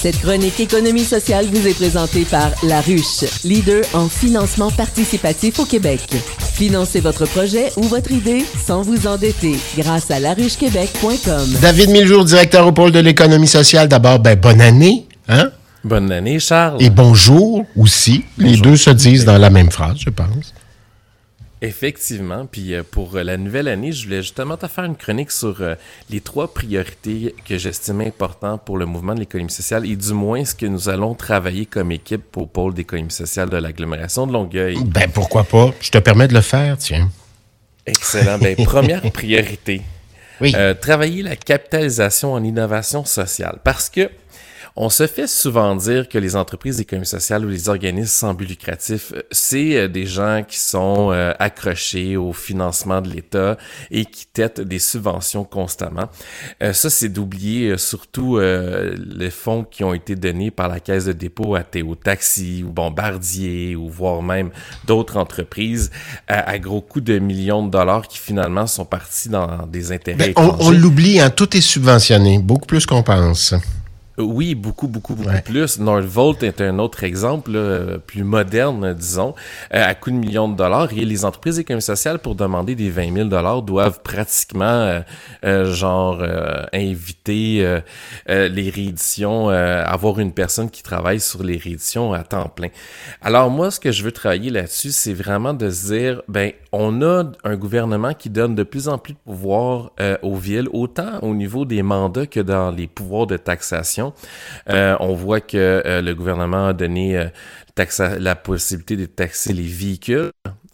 Cette chronique économie sociale vous est présentée par La Ruche, leader en financement participatif au Québec. Financez votre projet ou votre idée sans vous endetter grâce à laruchequebec.com. David Miljour, directeur au pôle de l'économie sociale. D'abord, ben, bonne année. Hein? Bonne année, Charles. Et bonjour aussi. Les deux se disent dans la même phrase, je pense. Effectivement. Puis euh, pour euh, la nouvelle année, je voulais justement te faire une chronique sur euh, les trois priorités que j'estimais importantes pour le mouvement de l'économie sociale et du moins ce que nous allons travailler comme équipe au pôle d'économie sociale de l'agglomération de Longueuil. Ben pourquoi pas? Je te permets de le faire, tiens. Excellent. Ben, première priorité. Oui. travailler la capitalisation en innovation sociale. Parce que on se fait souvent dire que les entreprises d'économie sociale ou les organismes sans but lucratif, euh, c'est euh, des gens qui sont euh, accrochés au financement de l'État et qui têtent des subventions constamment. ça, c'est d'oublier surtout les fonds qui ont été donnés par la Caisse de dépôt à Théo Taxi ou Bombardier ou voire même d'autres entreprises à, gros coûts de millions de dollars qui finalement sont partis dans des intérêts. Ben, on, on l'oublie, hein, tout est subventionné, beaucoup plus qu'on pense. Oui, beaucoup, beaucoup, beaucoup plus. Nordvolt est un autre exemple, plus moderne, disons, euh, à coût de millions de dollars. Et les entreprises économiques sociales, pour demander des 20 000 dollars, doivent pratiquement, euh, euh, genre, inviter les rééditions, avoir une personne qui travaille sur les rééditions à temps plein. Alors moi, ce que je veux travailler là-dessus, c'est vraiment de se dire, ben, on a un gouvernement qui donne de plus en plus de pouvoir aux villes, autant au niveau des mandats que dans les pouvoirs de taxation. Euh, on voit que euh, le gouvernement a donné euh, la possibilité de taxer les véhicules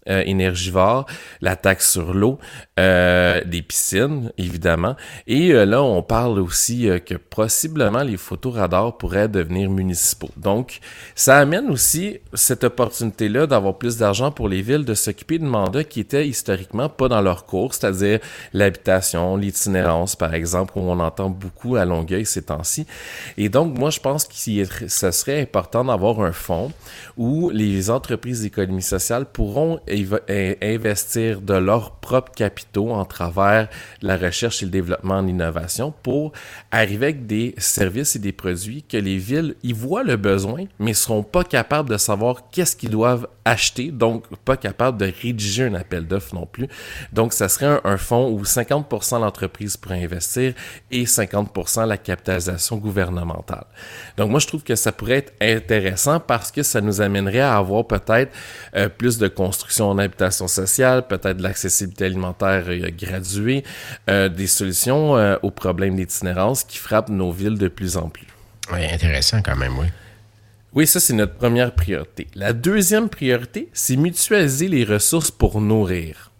euh, énergivores, la taxe sur l'eau, euh, des piscines, évidemment. Et euh, là, on parle aussi que possiblement les photoradars pourraient devenir municipaux. Donc, ça amène aussi cette opportunité-là d'avoir plus d'argent pour les villes de s'occuper de mandats qui étaient historiquement pas dans leur cours, c'est-à-dire l'habitation, l'itinérance, par exemple, où on entend beaucoup à Longueuil ces temps-ci. Et donc, moi, je pense que ce serait important d'avoir un fonds où les entreprises d'économie sociale pourront investir de leurs propres capitaux en travers la recherche et le développement en innovation pour arriver avec des services et des produits que les villes y voient le besoin, mais seront pas capables de savoir qu'est-ce qu'ils doivent acheter, donc pas capables de rédiger un appel d'offres non plus. Donc, ça serait un, fonds où 50% l'entreprise pourrait investir et 50% la capitalisation gouvernementale. Donc, moi, je trouve que ça pourrait être intéressant parce que ça nous amènerait à avoir peut-être euh, plus de construction en habitation sociale, peut-être de l'accessibilité alimentaire euh, graduée, euh, des solutions aux problèmes d'itinérance qui frappent nos villes de plus en plus. Oui, intéressant quand même, oui. Oui, ça, c'est notre première priorité. La deuxième priorité, c'est mutualiser les ressources pour nourrir.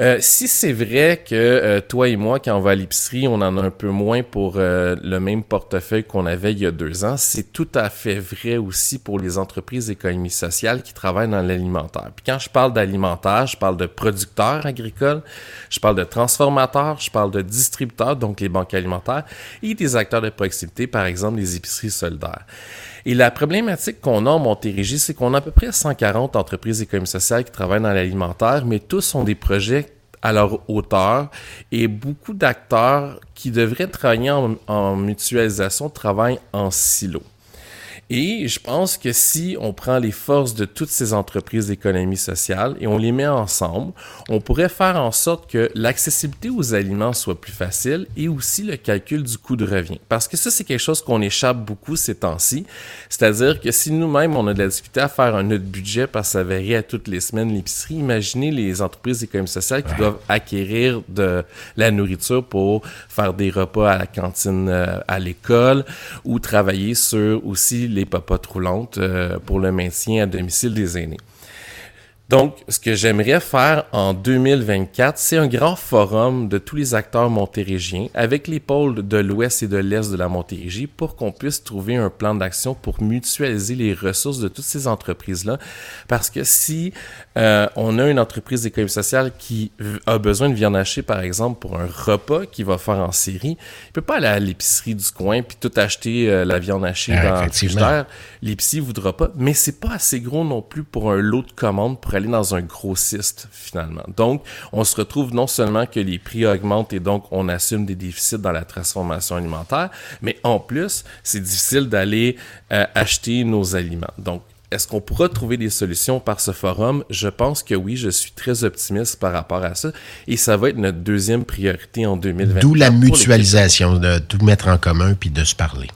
Euh, si c'est vrai que euh, toi et moi, quand on va à l'épicerie, on en a un peu moins pour euh, le même portefeuille qu'on avait il y a deux ans, c'est tout à fait vrai aussi pour les entreprises d'économie sociale qui travaillent dans l'alimentaire. Puis quand je parle d'alimentaire, je parle de producteurs agricoles, je parle de transformateurs, je parle de distributeurs, donc les banques alimentaires, et des acteurs de proximité, par exemple les épiceries solidaires. Et la problématique qu'on a en Montérégie, c'est qu'on a à peu près 140 entreprises économiques sociales qui travaillent dans l'alimentaire, mais tous ont des projets à leur hauteur et beaucoup d'acteurs qui devraient travailler en, en mutualisation travaillent en silo. Et je pense que si on prend les forces de toutes ces entreprises d'économie sociale et on les met ensemble, on pourrait faire en sorte que l'accessibilité aux aliments soit plus facile et aussi le calcul du coût de revient. Parce que ça, c'est quelque chose qu'on échappe beaucoup ces temps-ci. C'est-à-dire que si nous-mêmes, on a de la difficulté à faire un autre budget parce que ça varie à toutes les semaines l'épicerie, imaginez les entreprises d'économie sociale qui doivent acquérir de la nourriture pour faire des repas à la cantine euh, à l'école ou travailler sur aussi les papotes roulantes euh, pour le maintien à domicile des aînés. Donc, ce que j'aimerais faire en 2024, c'est un grand forum de tous les acteurs montérégiens avec les pôles de l'ouest et de l'est de la Montérégie pour qu'on puisse trouver un plan d'action pour mutualiser les ressources de toutes ces entreprises-là. Parce que si euh, on a une entreprise d'économie sociale qui a besoin de viande hachée, par exemple, pour un repas qu'il va faire en série, il peut pas aller à l'épicerie du coin puis tout acheter euh, la viande hachée dans le frigidaire. Voudra pas, mais c'est pas assez gros non plus pour un lot de commandes pour aller dans un grossiste finalement. Donc, on se retrouve non seulement que les prix augmentent et donc on assume des déficits dans la transformation alimentaire, mais en plus, c'est difficile d'aller euh, acheter nos aliments. Donc, est-ce qu'on pourra trouver des solutions par ce forum? Je pense que oui, je suis très optimiste par rapport à ça. Et ça va être notre deuxième priorité en 2020. D'où la mutualisation, de tout mettre en commun puis de se parler.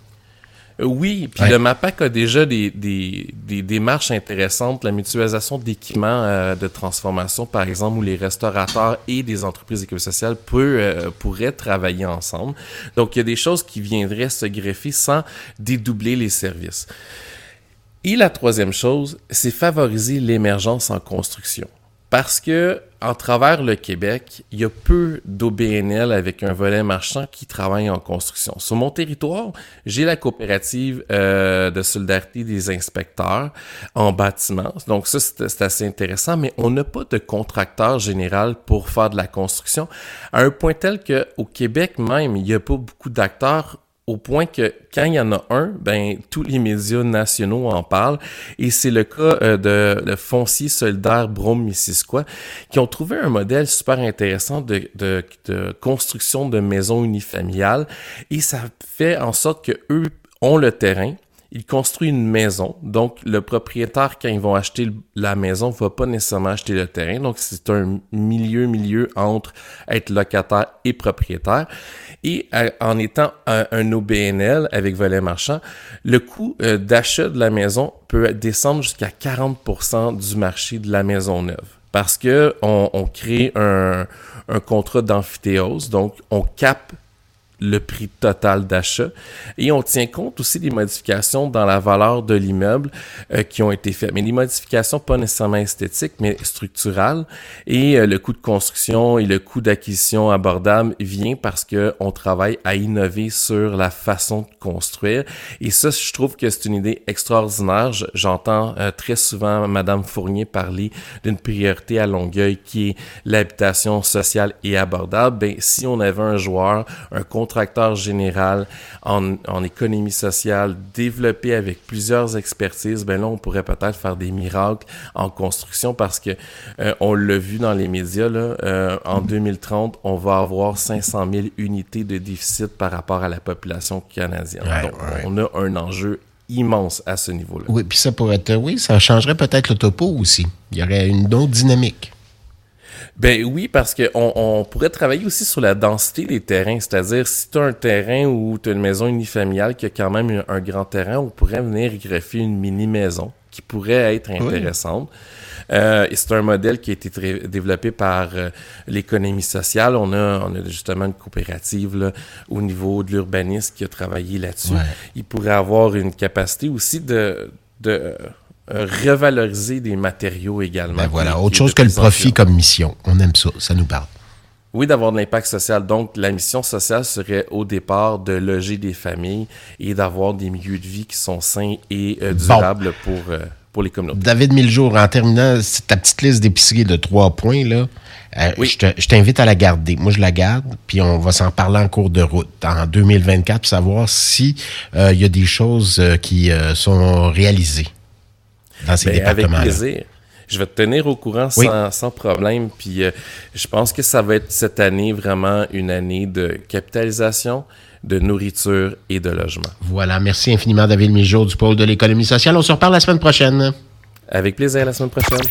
Euh, oui, puis le MAPAC a déjà des, des, des, démarches intéressantes, la mutualisation d'équipements euh, de transformation, par exemple, où les restaurateurs et des entreprises éco sociales peut, euh, pourraient travailler ensemble. Donc, il y a des choses qui viendraient se greffer sans dédoubler les services. Et la troisième chose, c'est favoriser l'émergence en construction. Parce que, en travers le Québec, il y a peu d'OBNL avec un volet marchand qui travaillent en construction. Sur mon territoire, j'ai la coopérative euh, de solidarité des inspecteurs en bâtiment. Donc ça, c'est assez intéressant, mais on n'a pas de contracteur général pour faire de la construction. À un point tel que au Québec même, il n'y a pas beaucoup d'acteurs au point que quand il y en a un, ben tous les médias nationaux en parlent. Et c'est le cas euh, de le foncier solidaire Brome Missisquoi qui ont trouvé un modèle super intéressant de, de, de construction de maisons unifamiliales. Et ça fait en sorte que eux ont le terrain, il construit une maison. Donc, le propriétaire, quand ils vont acheter la maison, va pas nécessairement acheter le terrain. Donc, c'est un milieu, milieu entre être locataire et propriétaire. Et euh, en étant un, OBNL avec volet marchand, le coût euh, d'achat de la maison peut descendre jusqu'à 40% du marché de la maison neuve. Parce que on, on crée un, un contrat d'amphithéose, donc on capte le prix total d'achat. Et on tient compte aussi des modifications dans la valeur de l'immeuble euh, qui ont été faites. Mais des modifications pas nécessairement esthétiques, mais structurales. Et euh, le coût de construction et le coût d'acquisition abordable vient parce que on travaille à innover sur la façon de construire. Et ça, je trouve que c'est une idée extraordinaire. J'entends euh, très souvent Madame Fournier parler d'une priorité à Longueuil qui est l'habitation sociale et abordable. Ben, si on avait un joueur, un compte contracteur général en, économie sociale, développé avec plusieurs expertises, ben là, on pourrait peut-être faire des miracles en construction parce que euh, on l'a vu dans les médias, là, euh, en 2030, on va avoir 500 000 unités de déficit par rapport à la population canadienne. Donc, on a un enjeu immense à ce niveau-là. Oui, puis ça pourrait être, oui, ça changerait peut-être le topo aussi. Il y aurait une autre dynamique. Ben oui, parce qu'on on pourrait travailler aussi sur la densité des terrains. C'est-à-dire, si tu as un terrain ou tu as une maison unifamiliale qui a quand même un, grand terrain, on pourrait venir greffer une mini-maison qui pourrait être intéressante. Euh, c'est un modèle qui a été développé par euh, l'économie sociale. On a, on a justement une coopérative là, au niveau de l'urbanisme qui a travaillé là-dessus. Il pourrait avoir une capacité aussi de, de euh, revaloriser des matériaux également. Ben voilà, autre chose que le profit comme mission. On aime ça, ça nous parle. Oui, d'avoir de l'impact social. Donc, la mission sociale serait au départ de loger des familles et d'avoir des milieux de vie qui sont sains et euh, durables pour, euh, pour les communautés. David Miljour, en terminant ta petite liste d'épicerie de trois points, là, je t'invite à la garder. Moi, je la garde, puis on va s'en parler en cours de route en 2024 pour savoir si il y a des choses qui sont réalisées dans ces ben, Avec plaisir. Je vais te tenir au courant sans, problème. Puis euh, je pense que ça va être cette année vraiment une année de capitalisation, de nourriture et de logement. Voilà. Merci infiniment, David Mijour du pôle de l'économie sociale. On se reparle la semaine prochaine. Avec plaisir, la semaine prochaine.